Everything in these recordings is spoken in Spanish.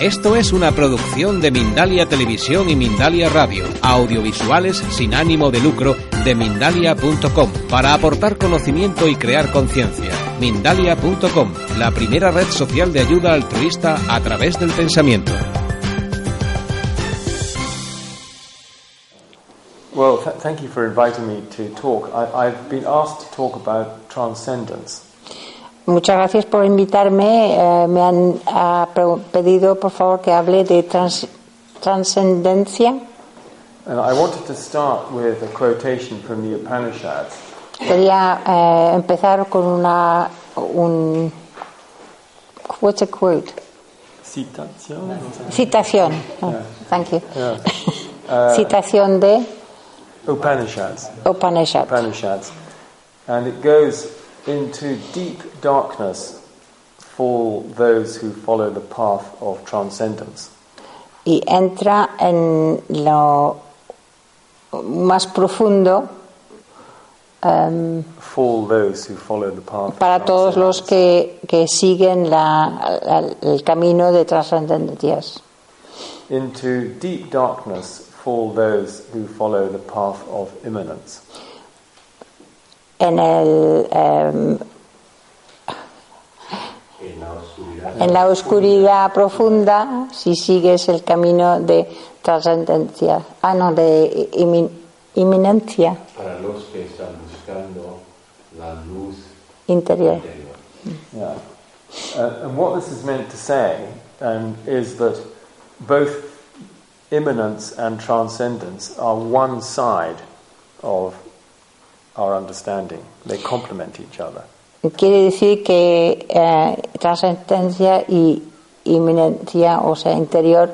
Esto es una producción de Mindalia Televisión y Mindalia Radio, audiovisuales sin ánimo de lucro de mindalia.com, para aportar conocimiento y crear conciencia. Mindalia.com, la primera red social de ayuda altruista a través del pensamiento. Well, th- thank you for inviting me to talk. I've been asked to talk about transcendence. Muchas gracias por invitarme. Eh, me han pedido, por favor, que hable de trans- trascendencia. And I wanted to start with a quotation from the Upanishads. Quería eh, empezar con una un what's a quote? Citación? Citación. Oh, Thank you. Yeah. Citación de Upanishads. Upanishad. Upanishads. And it goes into deep darkness fall those who follow the path of transcendence. y entra en lo más profundo em, Fall those who follow the path para todos los que, que siguen la- la- el camino de trascendencias. Into deep darkness fall those who follow the path of immanence. En el em, en la oscuridad profunda, si sigues el camino de trascendencia, ah no, de inminencia para los que están buscando la luz interior. interior. Yeah. Uh, and what this is meant to say um, is that both immanence and transcendence are one side of our understanding. They complement each other. Quiere decir que eh, trascendencia y inminencia, o sea, interior,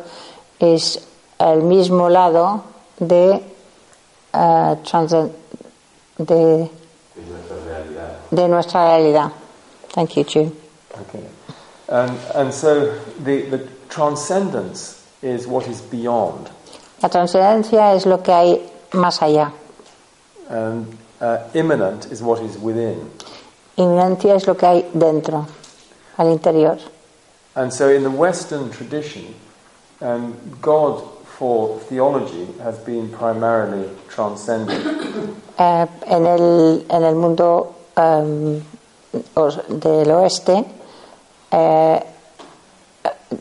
es el mismo lado de, eh, transen- de, de nuestra realidad. Thank you, Chu. Okay. And, and so the, the transcendence is what is beyond. La trascendencia es lo que hay más allá. And uh, immanent is what is within. Inminencia es lo que hay dentro, al interior. And so in the Western tradition, um, God for theology has been primarily transcendent. Eh, en, el, en el mundo os- del oeste, eh,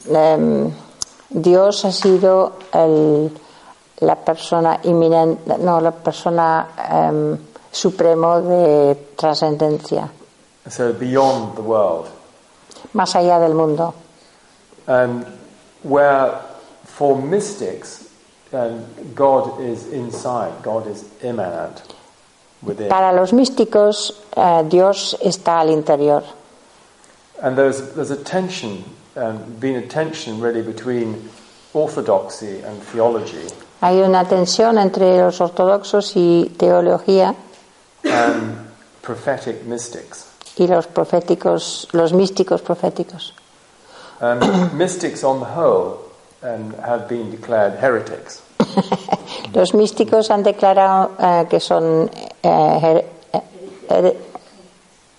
em, Dios ha sido el- la persona inminente, no, la persona supremo de trascendencia, So beyond the world. más allá del mundo. Um, where for mystics, um, God is inside, God is immanent within. Para los místicos, eh, Dios está al interior. And there's, there's a tension, um, been a tension really between orthodoxy and theology Hay una tensión entre los ortodoxos y teología and prophetic mystics. y los proféticos, los místicos proféticos. Um, mystics on the whole um, have been declared heretics. Los místicos han declarado eh, que son eh, her- eh, here-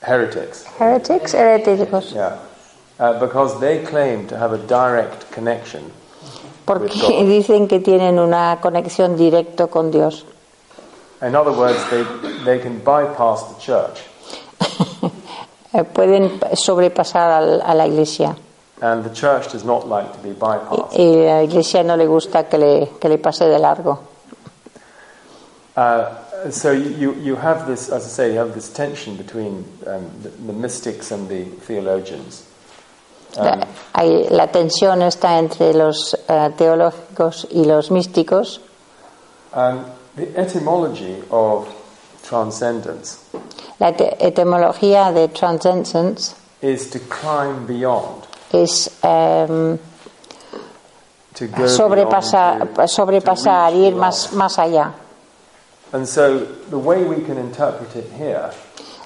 Heretics, heretics, heréticos, yeah. Uh, because they claim to have a direct connection porque dicen que tienen una conexión directa con Dios. In other words, they, they can bypass the church. Eh, pueden sobrepasar al- a la iglesia And the church does not like to be bypassed. y la iglesia no le gusta que le, que le pase de largo. Uh, so you, you have this, as I say, you have this tension between um, the, the mystics and the theologians. Um, Hay, la tensión está entre los eh, teológicos y los místicos. and the etymology of transcendence La etimología de transcendence is to climb beyond. es em, to go sobrepasar, beyond, to- sobrepasar to ir más, más allá. And so the way we can interpret it here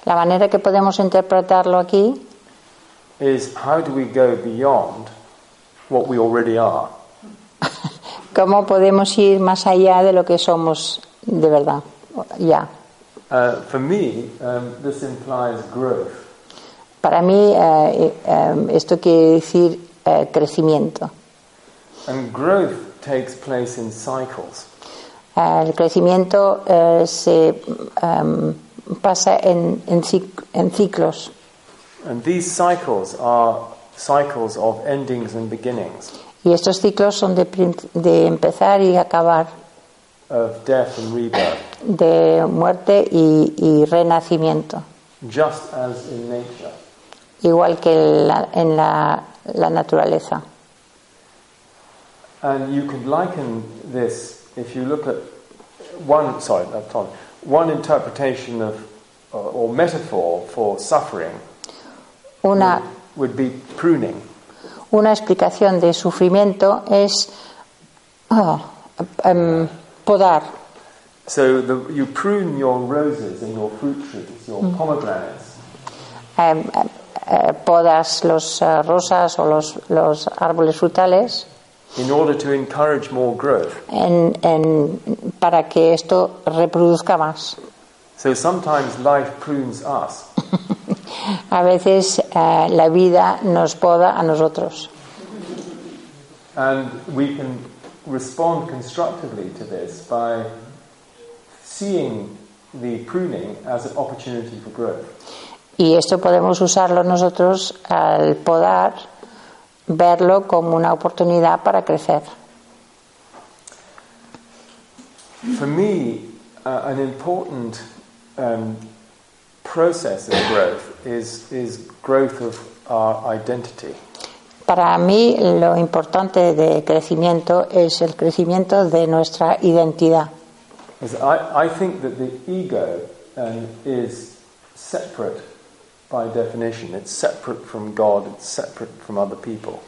La manera que podemos interpretarlo aquí is how do we go beyond what we already are? ¿Cómo podemos ir más allá de lo que somos de verdad? Ya. Uh, for me, um, this implies growth. Para mí eh, eh, esto quiere decir eh, crecimiento. And growth takes place in cycles. El crecimiento se em, pasa en, en cic- en ciclos And these cycles are cycles of endings and beginnings, y estos ciclos son de, de empezar y acabar, of death and rebirth, de muerte y, y renacimiento, just as in nature. igual que la- en la, la naturaleza. And you could liken this, if you look at one, sorry, on, one interpretation of, uh, or metaphor for suffering Una, would be pruning. Una explicación de sufrimiento es ah, em, podar. So the, you prune your roses and your fruit trees, your pomegranates, Em, em, eh, podas los eh, rosas o los, los árboles frutales in order to encourage more growth. en- en- para que esto reproduzca más. So sometimes life prunes us, A veces eh, la vida nos poda a nosotros and we can respond constructively to this by seeing the pruning as an opportunity for growth. y esto podemos usarlo nosotros al podar, verlo como una oportunidad para crecer. For me, uh, an important um, process of growth is, is growth of our identity. Para mí lo importante de crecimiento es el crecimiento de nuestra identidad. I, I think that the ego um, is separate by definition. It's separate from God, it's separate from other people.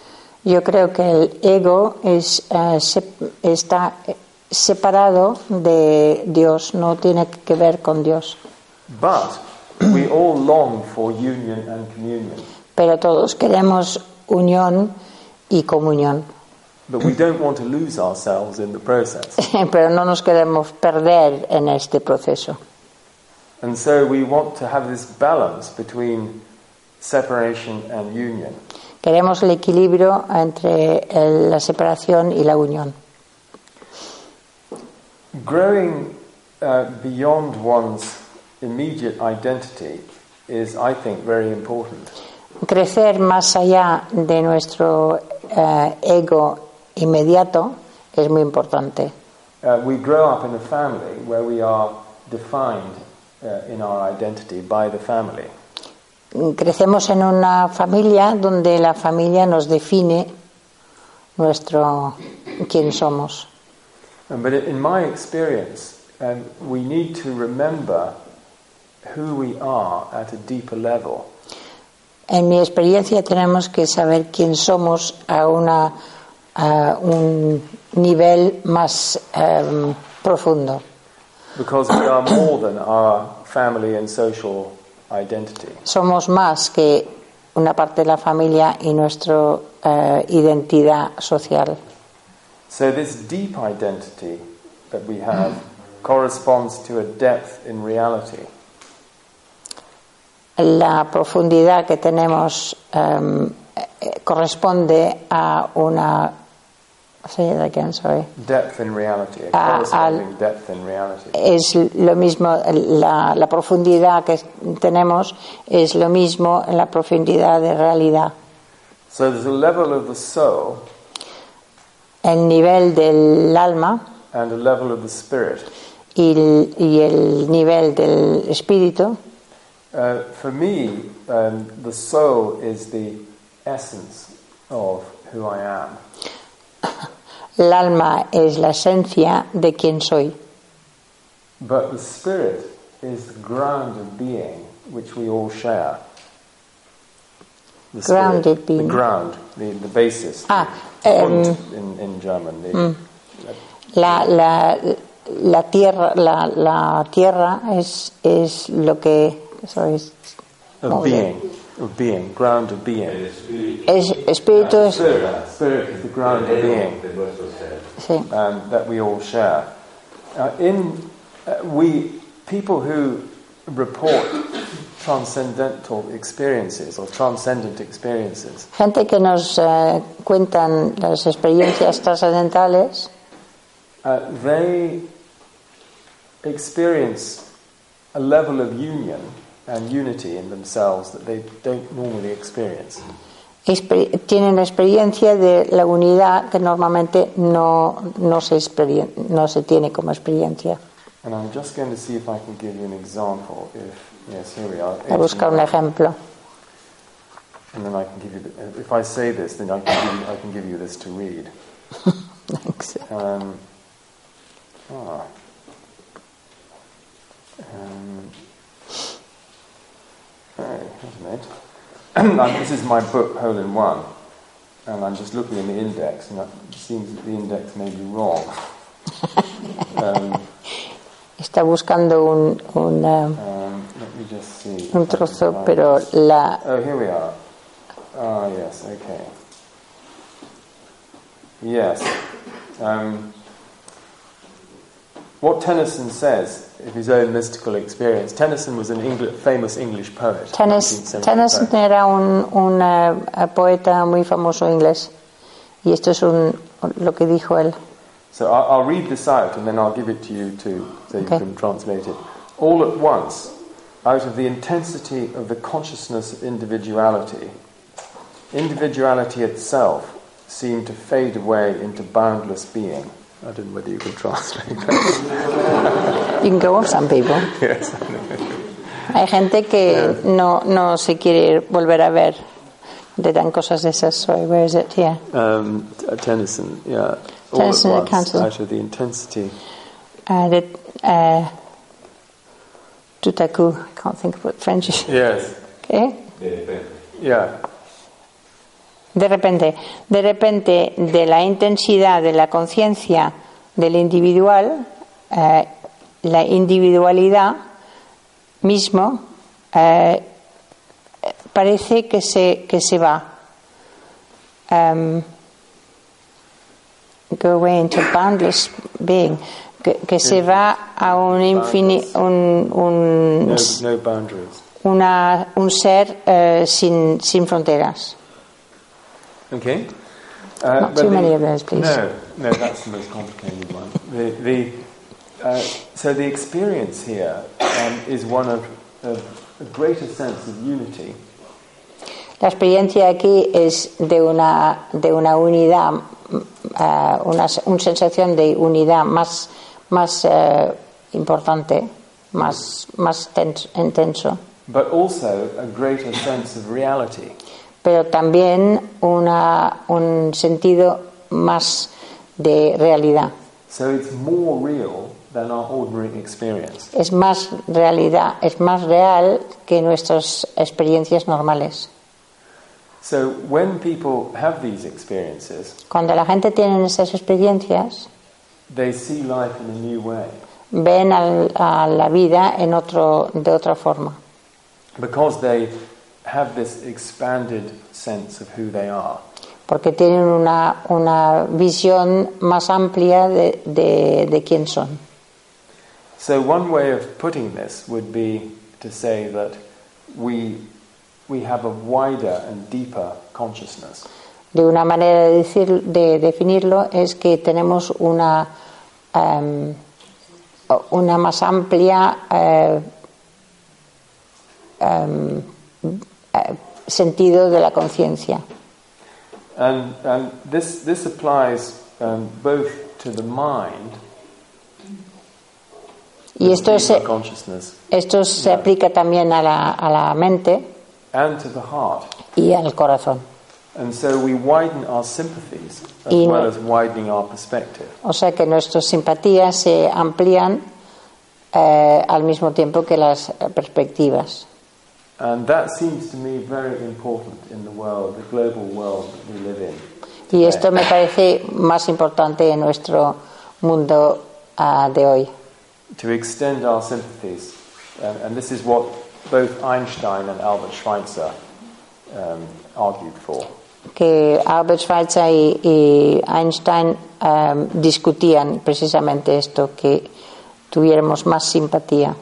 Yo creo que el ego es, eh, sep- está separado de Dios, no tiene que ver con Dios. But we all long for union and communion. Pero todos queremos unión y comunión. But we don't want to lose ourselves in the process. Pero no nos queremos perder en este proceso. And so we want to have this balance between separation and union. Queremos el equilibrio entre el- la separación y la unión. Growing uh, beyond one's immediate identity is, I think, very important. Crecer más allá de nuestro eh, ego inmediato es muy importante. Uh, we grow up in a family where we are defined uh, in our identity by the family. Crecemos en una familia donde la familia nos define nuestro quién somos. But in my experience, um, we need to remember who we are at a deeper level. En mi experiencia tenemos que saber quién somos a, una, a un nivel más em, profundo, Because we are more than our family and social identity. somos más que una parte de la familia y nuestra eh, identidad social. So, this deep identity that we have corresponds to a depth in reality. La profundidad que tenemos em, eh, corresponde a una. Say it again, sorry. Depth in reality, a corresponding depth in reality. Es lo mismo, la, la profundidad que tenemos es lo mismo en la profundidad de realidad. So, there's a level of the soul El nivel del alma and a level of the spirit. y el, y el nivel del espíritu. Uh, for me, um, the soul is the essence of who I am. El alma es la esencia de quien soy. But the spirit is the ground of being which we all share. The spirit, Grounded being. The ground, the, the basis. Ah, the um, in, in German. The, La, la, la tierra, la, la tierra es, es lo que sorry, Of being. Of being. Ground of being. es espíritu es, Spirit. Spirit is the ground of being. de nuestro ser. sí. um, that we all share. Uh, in uh, we people who report transcendental experiences or transcendent experiences, gente que nos eh, cuentan las experiencias trascendentales uh, they experience a level of union and unity in themselves that they don't normally experience. exper- tienen experiencia de la unidad que normalmente no, no, se no se tiene como experiencia. And I'm just going to see if I can give you an example. If yes, here we are. A buscar un ejemplo. And then I can give you. The, if I say this, then I can give you, I can give you this to read. Um, ah. Um, wait a minute. This is my book, Hole in One, and I'm just looking in the index, and it seems that the index may be wrong. um, Está buscando un, un, eh, um, let me just see. un trozo, pero la, Oh, here we are. Ah, yes, okay. Yes. Um, what Tennyson says of his own mystical experience, Tennyson was an famous English poet. Tennyson, 19th century Tennyson poet. era un, un, eh, poeta muy famoso inglés y esto es un, lo que dijo él. So I'll, I'll read this out and then I'll give it to you too, so you can translate it. All at once, out of the intensity of the consciousness of individuality, individuality itself seemed to fade away into boundless being. I don't know whether you can translate that. You can go off some people. yes. Hay gente que no, no se quiere volver a ver. Le dan cosas de esas. Sorry, where is it? Here. Um, Tennyson, yeah. Tennyson at at once, Council. out of the intensity. Uh, de, uh, tout à coup. I can't think of what French is. Yes. ¿Eh? De repente. Yeah. De repente, de repente, de la intensidad de la conciencia del individual, eh, la individualidad mismo eh, parece que se, que se va. Um, go away into boundless being. Que, que se va a un infinito, un, un, No, no una, un ser eh, sin, sin fronteras. Okay. Uh, Not too the- many of those, please. No, no, that's the most complicated one. The, the, uh, so the experience here um, is one of, of a greater sense of unity La experiencia aquí es de una, de una unidad, eh, una, una sensación de unidad más, más eh, importante, más, más tens- intenso, but also a greater sense of reality. Pero también una, un sentido más de realidad. So it's more real than our ordinary experience. Es más realidad, es más real que nuestras experiencias normales. So when people have these experiences, Cuando la gente tiene esas experiencias, they see life in a new way ven al- a la vida en otro, de otra forma. because they have this expanded sense of who they are. porque tienen una, una visión más amplia de, de, de quién son. So one way of putting this would be to say that we we have a wider and deeper consciousness. De una manera de, decir, de definirlo es que tenemos una, em, una más amplia em, eh, sentido de la conciencia. And, and this, this applies um, both to the mind, Y esto se, consciousness, esto se aplica también a la, a la mente and to the heart. y al corazón. And so we widen our sympathies as Y- well as widening our perspective. O sea que nuestras simpatías se amplían eh, al mismo tiempo que las eh, perspectivas. And that seems to me very important in the world, the global world that we live in. Y esto me parece más importante en nuestro mundo ah, de hoy. To extend our sympathies. And, and this is what both Einstein and Albert Schweitzer um, argued for. Que Albert Schweitzer y, y Einstein em, discutían precisamente esto, que tuviéramos más simpatía.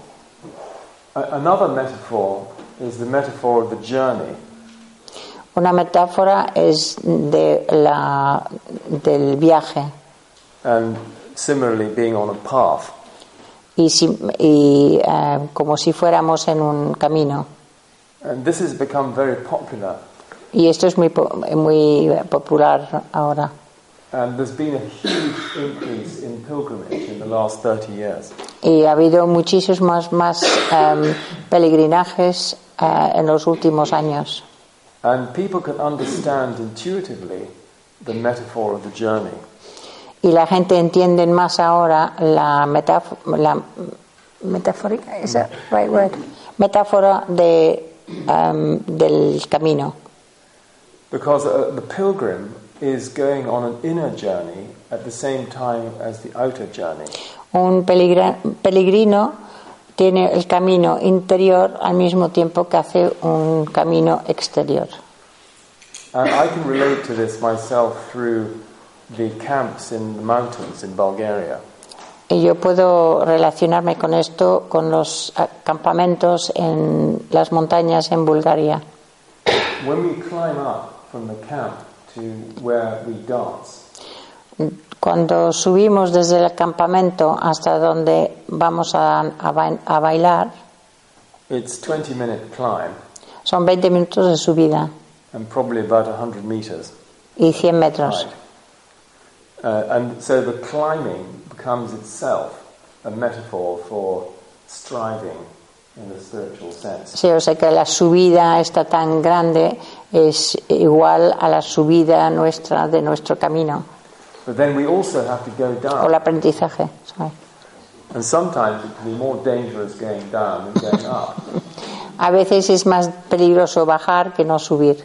A- another metaphor is the metaphor of the journey. Una metáfora es de la, del viaje And similarly, being on a path. y, si- y, eh, como si fuéramos en un camino. And this has become very popular. Y esto es muy, muy popular ahora. Y ha habido muchísimos más, más em, peregrinajes eh, en los últimos años. And people can understand intuitively the metaphor of the journey. Y la gente entiende más ahora la, metáfo- la metafórica, ¿is that right word? metáfora de, em, del camino. Because uh, the pilgrim is going on an inner journey at the same time as the outer journey. Un peregrino tiene el camino interior al mismo tiempo que hace un camino exterior. And I can relate to this myself through the camps in the mountains in Bulgaria. Y yo puedo relacionarme con esto con los campamentos en las montañas en Bulgaria. When we climb up from the camp to where we dance, Cuando subimos desde el campamento hasta donde vamos a, a a bailar, it's 20 minute climb. son 20 minutos de subida. And probably about 100 meters. Y 100 metros. Uh, and so the climbing becomes itself a metaphor for striving in a spiritual sense. Sí, o sea que la subida esta tan grande es igual a la subida nuestra de nuestro camino But then we also have to go o down. el aprendizaje. sorry. And sometimes it can be more dangerous going down than going up. A veces es más peligroso bajar que no subir.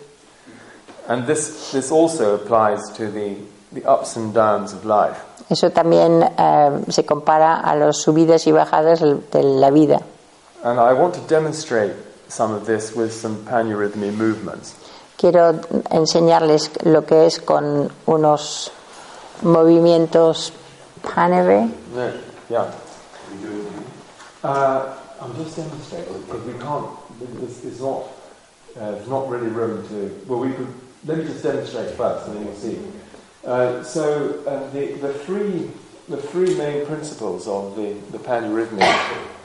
And this, this also applies to the, the ups and downs of life. Eso también eh, se compara a las subidas y bajadas de la vida. And I want to demonstrate some of this with some panurhythmy movements. Quiero enseñarles lo que es con unos movimientos panere. No, yeah. Uh, I'm just demonstrating because we can't. It's, it's not. Uh, there's not really room to. Well, we could. Let me just demonstrate first, and then you'll see. Uh, so uh, the the three the three main principles of the the panurhythmic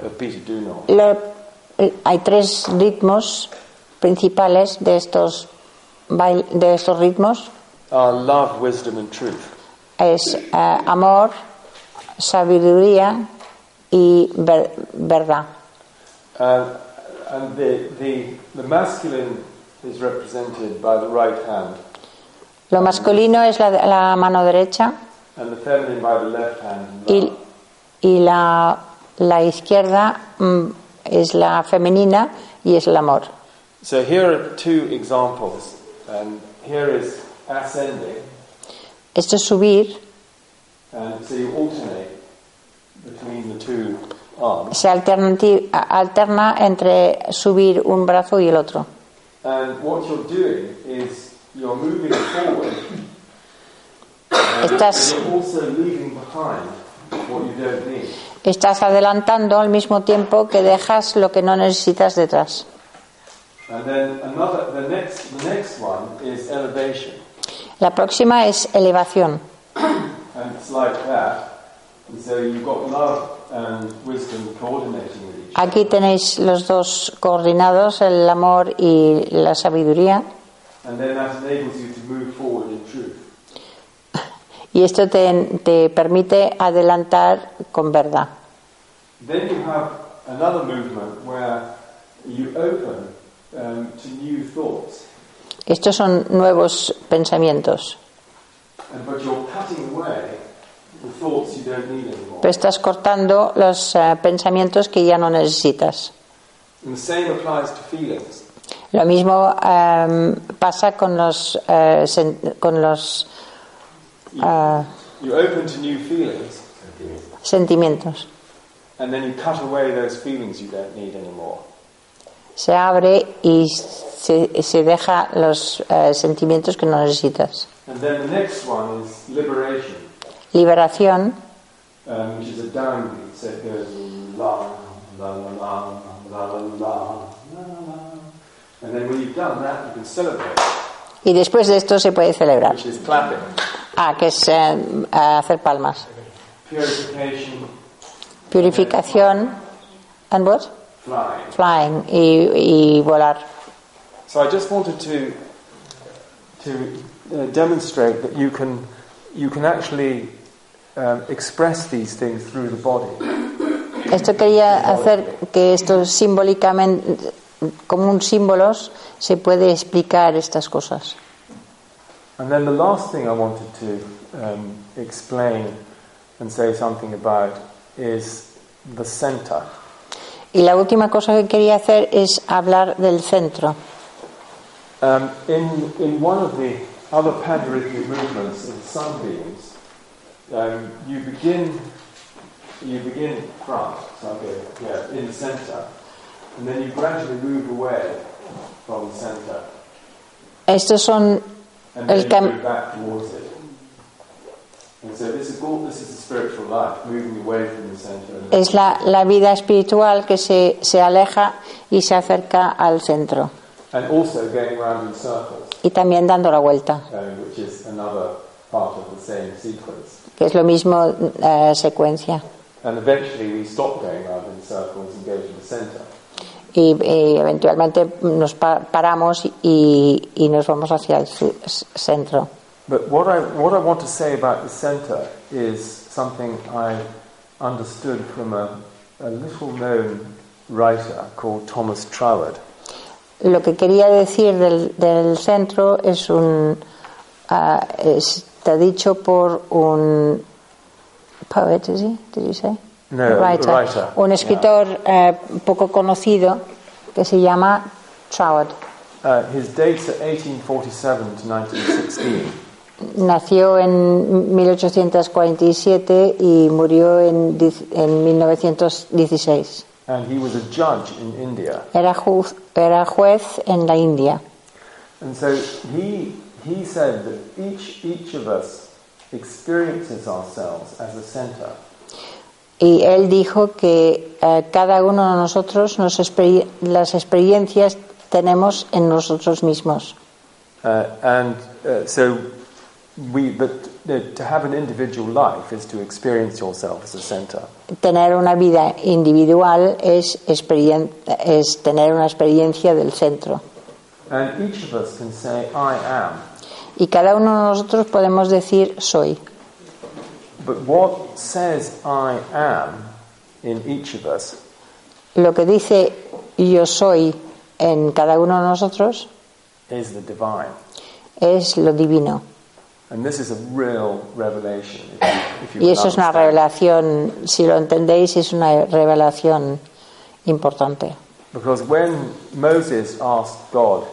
of Peter Dunor Lo- hay tres ritmos principales de estos, de estos ritmos. are love, wisdom, and truth. Es eh, amor, sabiduría y ver- verdad. Uh, and the, the the masculine is represented by the right hand, Lo masculino es la, la mano derecha and the feminine by the left hand. y, y la, la izquierda mm, es la femenina y es el amor. So here are two examples. And here is ascending, Esto es subir, and so you alternate between the two arms. se alterna entre subir un brazo y el otro. And what you're doing is you're moving forward, Estás- you're also leaving behind what you don't need. Estás adelantando al mismo tiempo que dejas lo que no necesitas detrás. La próxima es elevación. and it's like that. And so you've got love and wisdom coordinating with each other. Aquí tenéis los dos coordinados, el amor y la sabiduría. And then that enables you to move forward in truth. Y esto te, te permite adelantar con verdad. Then you have another movement where you open um, to new thoughts, Estos son nuevos pensamientos. and, but you're cutting away the thoughts you don't need anymore. Pero estás cortando los eh, pensamientos que ya no necesitas. And the same applies to feelings. Lo mismo em, pasa con los, eh, sen- con los eh, You open to new feelings, sentimientos. and then you cut away those feelings you don't need anymore se abre y se, se deja los eh, sentimientos que no necesitas. And then the next one is liberation. Liberación. Um, And then when you've done that, you can celebrate. Y después de esto se puede celebrar. Ah, que es eh, hacer palmas. Purification. Purificación. And what? Flying. Flying y, y volar. So I just wanted to to uh, demonstrate that you can you can actually um, express these things through the body. Esto quería hacer que esto simbólicamente, como un símbolos, se puede explicar estas cosas. And then the last thing I wanted to um, explain and say something about is the center. Y la última cosa que quería hacer es hablar del centro. Um, in in one of the other Panarithmic movements of sunbeams, um, you begin you begin front, so okay, yeah, in the center, and then you gradually move away from the center, Estos son and El then you back towards it. Es la, la, vida espiritual que se, se, aleja y se acerca al centro. Y también dando la vuelta. Que es lo mismo eh, secuencia. Y, y, eventualmente nos pa paramos y, y nos vamos hacia el centro. But what I, what I want to say about the center is something I understood from a, a little known writer called Thomas Troward. Lo que quería decir del, del centro es un. ah, está dicho por un. Poet, is he? Did you say? No, A a writer, Un escritor eh, poco conocido que se llama Troward. Uh, his dates are 1847 to 1916. Nació en 1847 y murió en, en 1916. And he was a judge in India. Era, ju- era juez en la India. And so he, he said that each, each of us experiences ourselves as a center. Y él dijo que eh, cada uno de nosotros nos las experiencias tenemos en nosotros mismos. Uh, and uh, so Tener una vida individual es, es tener una experiencia del centro. And each of us can say, I am. Y cada uno de nosotros podemos decir soy. But what says I am in each of us Lo que dice yo soy en cada uno de nosotros is the divine. es lo divino. Y can eso es una revelación, si lo entendéis, es una revelación importante. Because when Moses asked God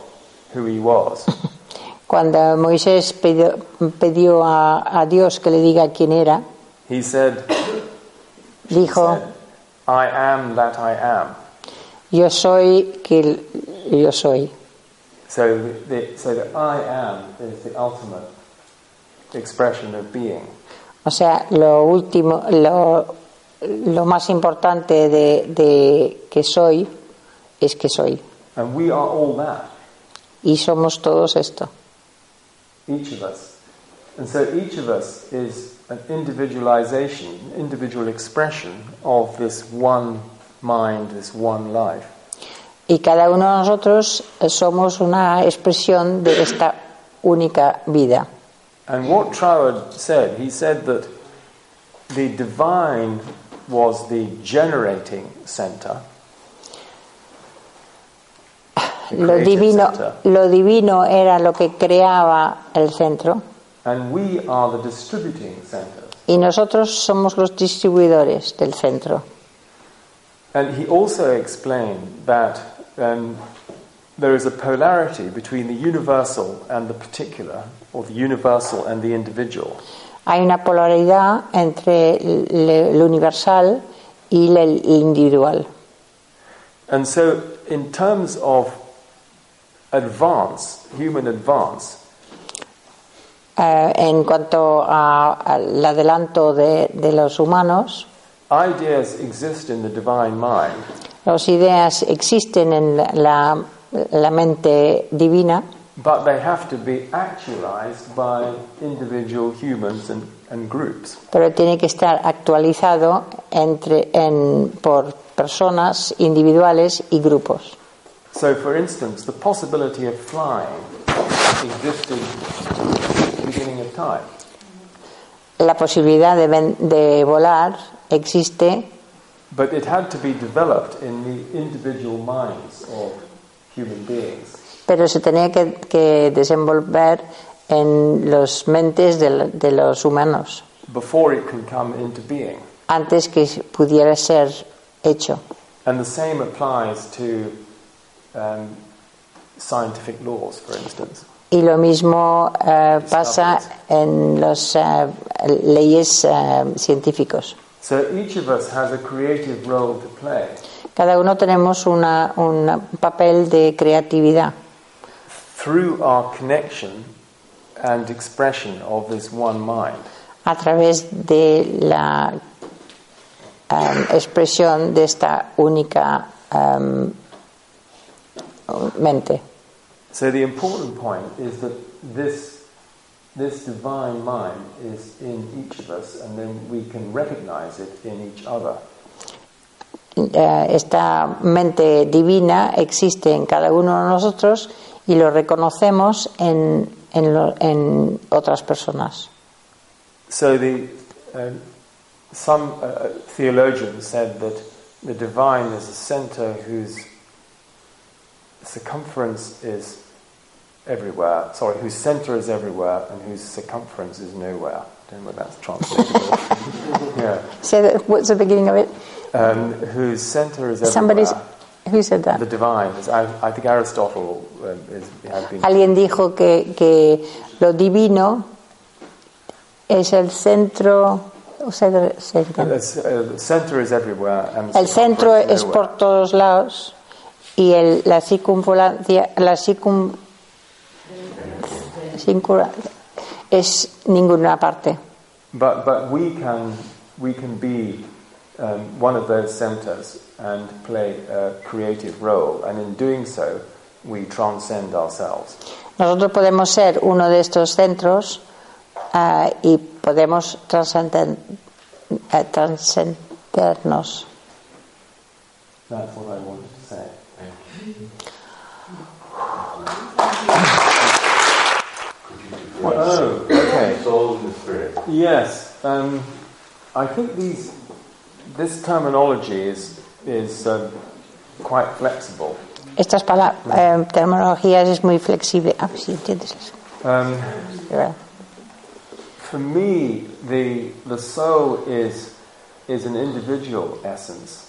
who he was, Cuando Moisés pidió, pidió a, a Dios que le diga quién era, he said, dijo, said, I am that I am. yo soy que yo soy. So the, so the I am is the ultimate expression of being. O sea, lo último, lo, lo más importante de, de que soy es que soy. And we are all that, Y somos todos esto. each of us. And so each of us is an individualization, individual expression of this one mind, this one life. Y cada uno de nosotros somos una expresión de esta única vida. And what Troward said, he said that the divine was the generating center. the Lo divino, center, lo divino era lo que creaba el centro and we are the distributing center. y nosotros somos los distribuidores del centro. And he also explained that um, there is a polarity between the universal and the particular, or the universal and the individual. Hay una polaridad entre lo universal y el individual. And so, in terms of advance, human advance, Eh, en cuanto a- al adelanto de, de los humanos, ideas exist in the divine mind, las ideas existen en la, la mente divina, but they have to be actualized by individual humans and, and groups. pero tiene que estar actualizado entre, en, por personas individuales y grupos. So, for instance, the possibility of flying existed at the beginning of time. La posibilidad de, de volar existe, But it had to be developed in the individual minds of. Pero se tenía que, que desenvolver en las mentes de, los humanos before it can come into being. antes que pudiera ser hecho. And the same applies to um, scientific laws, for instance. Y lo mismo eh, pasa en las leyes eh, científicos. So each of us has a creative role to play Cada uno tenemos una, un papel de creatividad through our connection and expression of this one mind. a través de la em, expresión de esta única em, mente. So the important point is that this, this divine mind is in each of us, and then we can recognize it in each other. Eh, esta mente divina existe en cada uno de nosotros y lo reconocemos en, en, lo- en otras personas. So the um, some uh, theologians said that the divine is a center whose circumference is everywhere. Sorry, whose center is everywhere and whose circumference is nowhere. I don't know whether that's translatable. yeah, Say that- what's the beginning of it? Um, whose center is everywhere. Somebody's, who said The that? divine. is- I, I think Aristotle um, is, has been. Alguien dijo que, que lo divino es el centro. uh, the center is everywhere. And El centro es nowhere. por todos lados y el, la circunvalancia, la circun, es ninguna parte. But, but we, can, we can be um, one of those centers and play a creative role, and in doing so, we transcend ourselves. Nosotros podemos ser uno de estos centros ah, y podemos trascender, eh, trascendernos. That's what I wanted to say. Oh, okay. Soul and spirit. Yes, um, I think these, this terminology is, is um, quite flexible. Estas pala- eh, terminologías es muy flexible. Ah, sí, entiendes eso. Um. For me, the, the soul is, is an individual essence,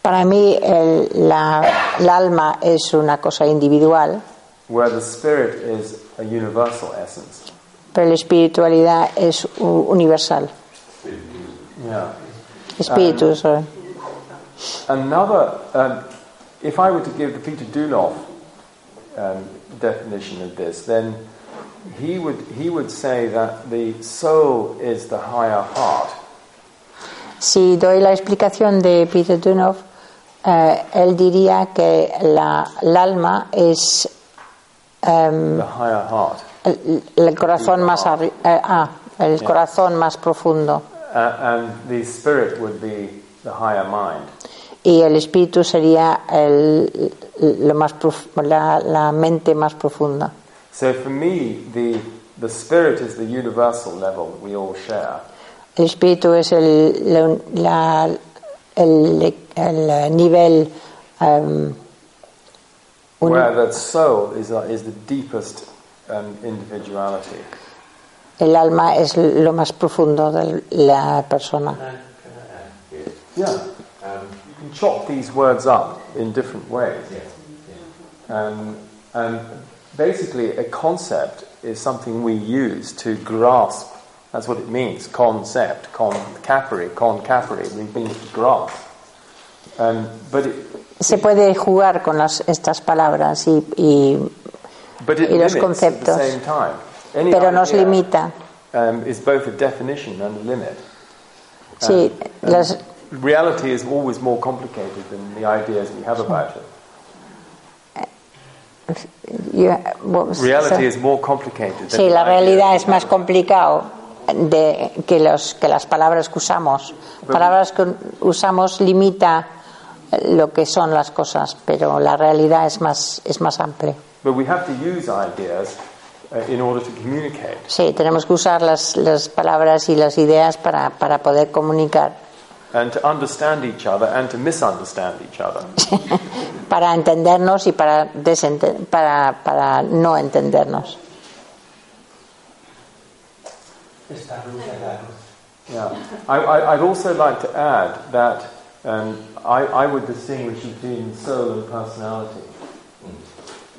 Para mí el, la, el alma es una cosa individual, where the spirit is a universal essence. pero la espiritualidad es universal. Yeah. Espíritu, sorry. Another, um, if I were to give the Peter Duloff um, definition of this, then he would, he would say that the soul is the higher heart, Si doy la explicación de Peter Dunoff, eh, él diría que la, el alma es the higher heart, el, el corazón más arri- eh, ah, el Yeah. corazón más profundo and the spirit would be the higher mind. y el espíritu sería el, lo más la, la mente más profunda. So for me, the, the spirit is the universal level that we all share. El espíritu es el, la- la- el, el nivel uni- Where the soul is, uh, is the deepest um, individuality. El alma es lo más profundo de la persona. You? Yeah. Um, can chop these words up in different ways. Um, and basically, a concept is something we use to grasp. That's what it means. Concept, con capere, con capere. We mean to grasp. Um, but it, Se puede jugar con las, estas palabras y, y- but it Y los limits at the conceptos. same time. Pero nos limita. Um, is both a definition and a limit. Sí, las, Reality is always more complicated than the ideas we have about it. what was- Reality is more complicated. Than Sí, la realidad es más complicado de, que, los, que las palabras que usamos. Palabras que usamos limita lo que son las cosas, pero la realidad es más, es más amplia. But we have to use ideas in order to communicate. Sí, tenemos que usar las, las palabras y las ideas para, para poder comunicar, and to understand each other and to misunderstand each other. para entendernos y para, desente- para, para no entendernos. Yeah. I, I, I'd also like to add that um, I, I would distinguish between soul and personality.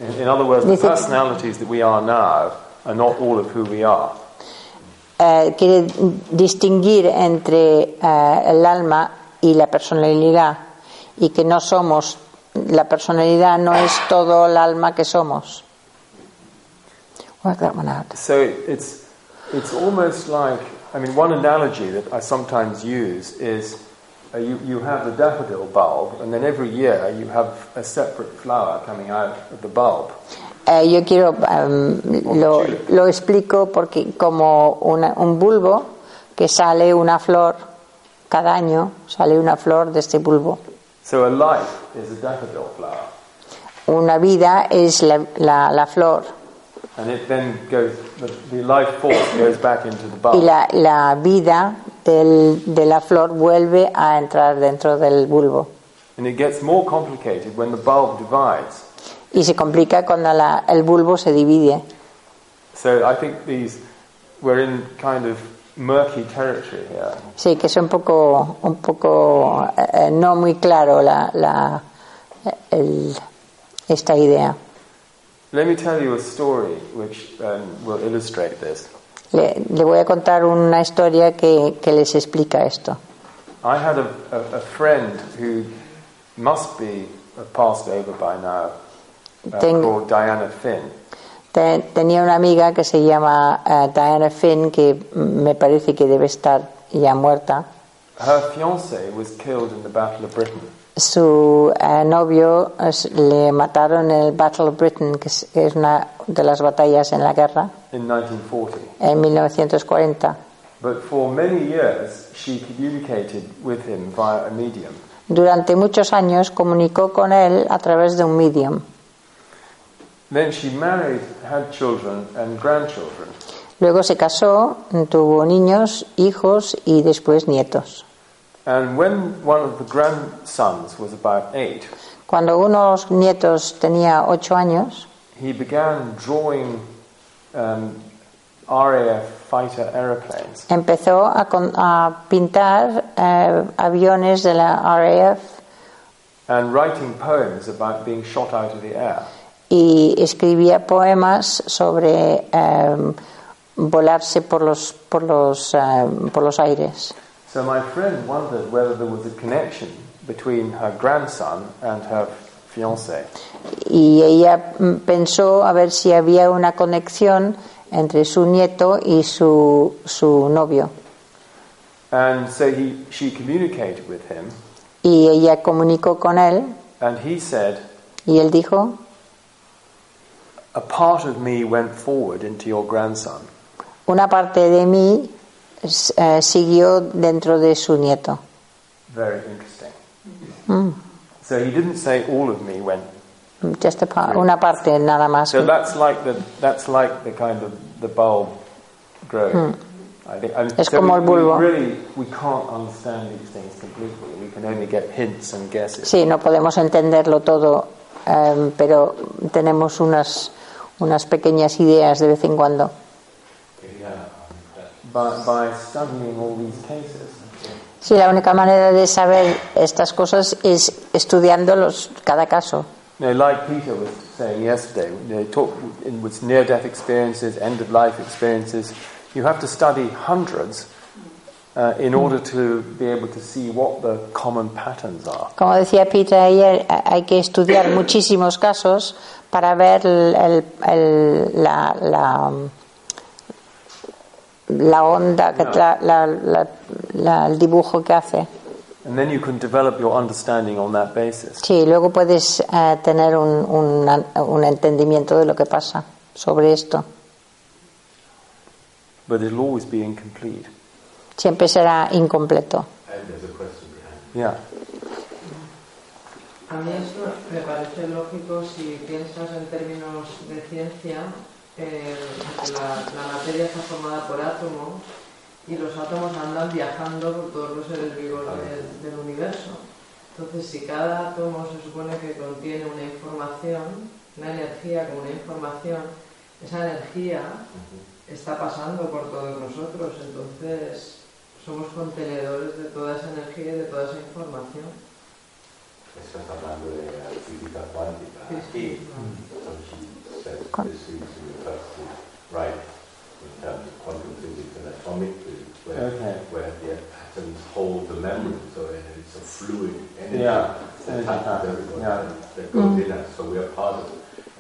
In, in other words, the personalities that we are now are not all of who we are. Eh, quiere distinguir entre eh, el alma y la personalidad y que no somos la personalidad no es todo el alma que somos. Work that one out. So it's, it's almost like, I mean, one analogy that I sometimes use is uh, you, you have the daffodil bulb, and then every year you have a separate flower coming out of the bulb. Eh, yo quiero em, lo, lo explico porque como una- un bulbo que sale una flor cada año sale una flor de este bulbo. So a life is a daffodil flower, Una vida es la, la- la flor and it then goes, the, the life force goes back into the y bulb. la, la vida del- de la flor vuelve a entrar dentro del bulbo. And it gets more complicated when the bulb divides. Y se complica cuando la- el bulbo se divide. So I think these, we're in kind of murky territory here. Sí, que es un poco, un poco eh, no muy claro la, la- el- esta idea. Let me tell you a story which um, will illustrate this. Le, le voy a contar una historia que, que les explica esto. I had a, a, a friend who must be passed over by now, uh, Ten- called Diana Finn. Te- tenía una amiga que se llama eh, Diana Finn, que me parece que debe estar ya muerta. Her fiance was killed in the Battle of Britain, Su eh, novio es- le mataron en el Battle of Britain, que es, que es una de las batallas en la guerra, in 1940. en 1940. But for many years, she communicated with him via a medium. Durante muchos años comunicó con él a través de un medium. Then she married, had children and grandchildren. Luego se casó, tuvo niños, hijos y después nietos. And when one of the grandsons was about eight, Cuando uno de los nietos tenía ocho años, he began drawing um, RAF fighter aeroplanes. empezó a, con- a pintar eh, aviones de la RAF and writing poems about being shot out of the air. y escribía poemas sobre eh, volarse por los, por, los, eh, por los aires. So my friend wondered whether there was a connection between her grandson and her fiance. Y ella mm, pensó a ver si había una conexión entre su nieto y su, su novio. And so he, she communicated with him, Y ella comunicó con él and he said, y él dijo, A part of me went forward into your grandson. una parte de mí eh, siguió dentro de su nieto. Very interesting. So he didn't say all of me went. Just a pa- una parte nada más. So that's like the that's like the kind of the bulb growing. I think. And Es so como we, el bulbo. really we can't understand these things completely. We can only get hints and guesses. Sí, no podemos entenderlo todo, eh, pero tenemos unas, unas pequeñas ideas de vez en cuando. Quería By, by studying all these cases, Sí, la única manera de saber estas cosas es estudiando los, cada caso. Like Peter was saying yesterday, know, talk in, with near-death experiences, end-of-life experiences, you have to study hundreds uh, in order to be able to see what the common patterns are. Como decía Peter ayer, hay que estudiar muchísimos casos para ver el- el- la, la, la onda, que la- la- la- la- el dibujo que hace. And then you can develop your understanding on that basis. Sí, luego puedes eh, tener un, un- un entendimiento de lo que pasa sobre esto. But it'll always be incomplete. Siempre será incompleto. Yeah. A mí eso me parece lógico si piensas en términos de ciencia, eh, la, la materia está formada por átomos y los átomos andan viajando por todos los seres vivos del, del universo. Entonces, si cada átomo se supone que contiene una información, una energía como una información, esa energía está pasando por todos nosotros, entonces somos contenedores de toda esa energía y de toda esa información. Estás hablando de la física cuántica. Sí, sí. So she says Con- seems to be perfectly right in terms of quantum physics and atomic physics, where, Okay. where the atoms hold the memory, so it's a fluid energy Yeah, that energy touches pattern, yeah. that goes mm. in us. So we are part of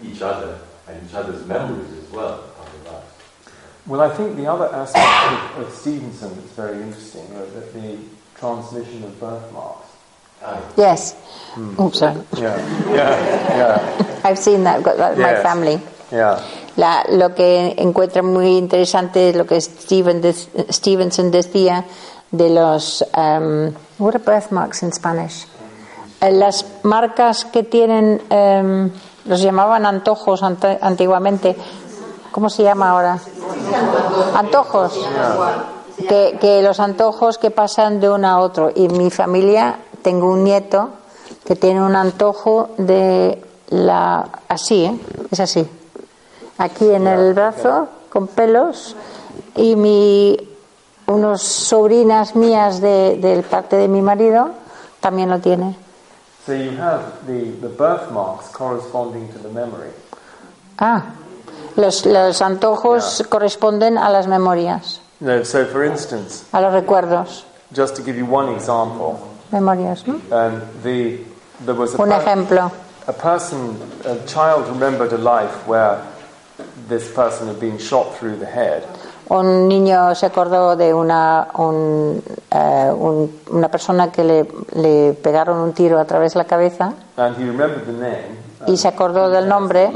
each other and each other's memories as well, part of us. Well, I think the other aspect of, of Stevenson that's very interesting are that the transmission of birthmarks. Ah, Yes. Oops, sorry. Yeah, yeah, yeah, I've seen that, that my family. yeah. La- lo que encuentro muy interesante es lo que Steven de- Stevenson decía de los um, what are birthmarks in Spanish? Eh, las marcas que tienen em, los llamaban antojos antiguamente. ¿Cómo se llama ahora? Antojos. Que, que los antojos que pasan de uno a otro. Y mi familia tengo un nieto que tiene un antojo de la así, ¿eh? es así aquí en el brazo con pelos y mi unos sobrinas mías de, del parte de mi marido también lo tiene. So you have the, the birthmarks corresponding to the memory. Ah, los, los antojos corresponden a las memorias, No, so for instance, a los recuerdos, just to give you one example, memorias. ¿no? the, there was a, Un ejemplo. a person, a child remembered a life where this person had been shot through the head, Un niño se acordó de una, un, eh, un- una persona que le, le pegaron un tiro a través de la cabeza and he remembered the name. y se acordó del nombre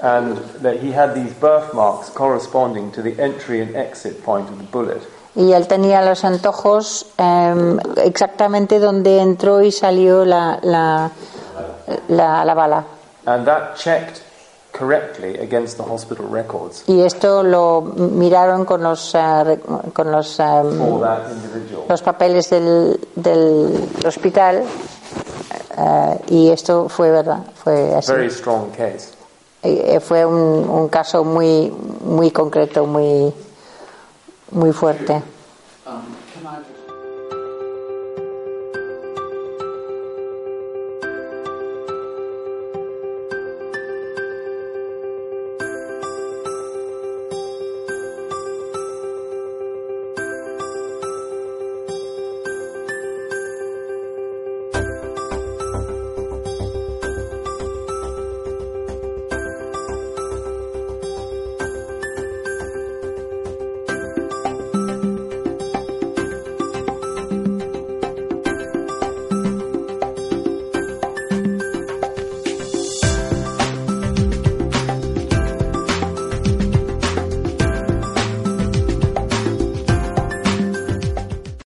and that he had these birthmarks corresponding to the entry and exit point of the bullet. Y él tenía los antojos em, exactamente donde entró y salió la, la, la, la bala. And that checked correctly against the hospital records Y esto lo miraron con los, eh, re- con los, individual. los papeles del, del hospital eh, y esto fue verdad, fue así. Very strong case. Eh, eh, fue un, un caso muy, muy concreto, muy, muy fuerte.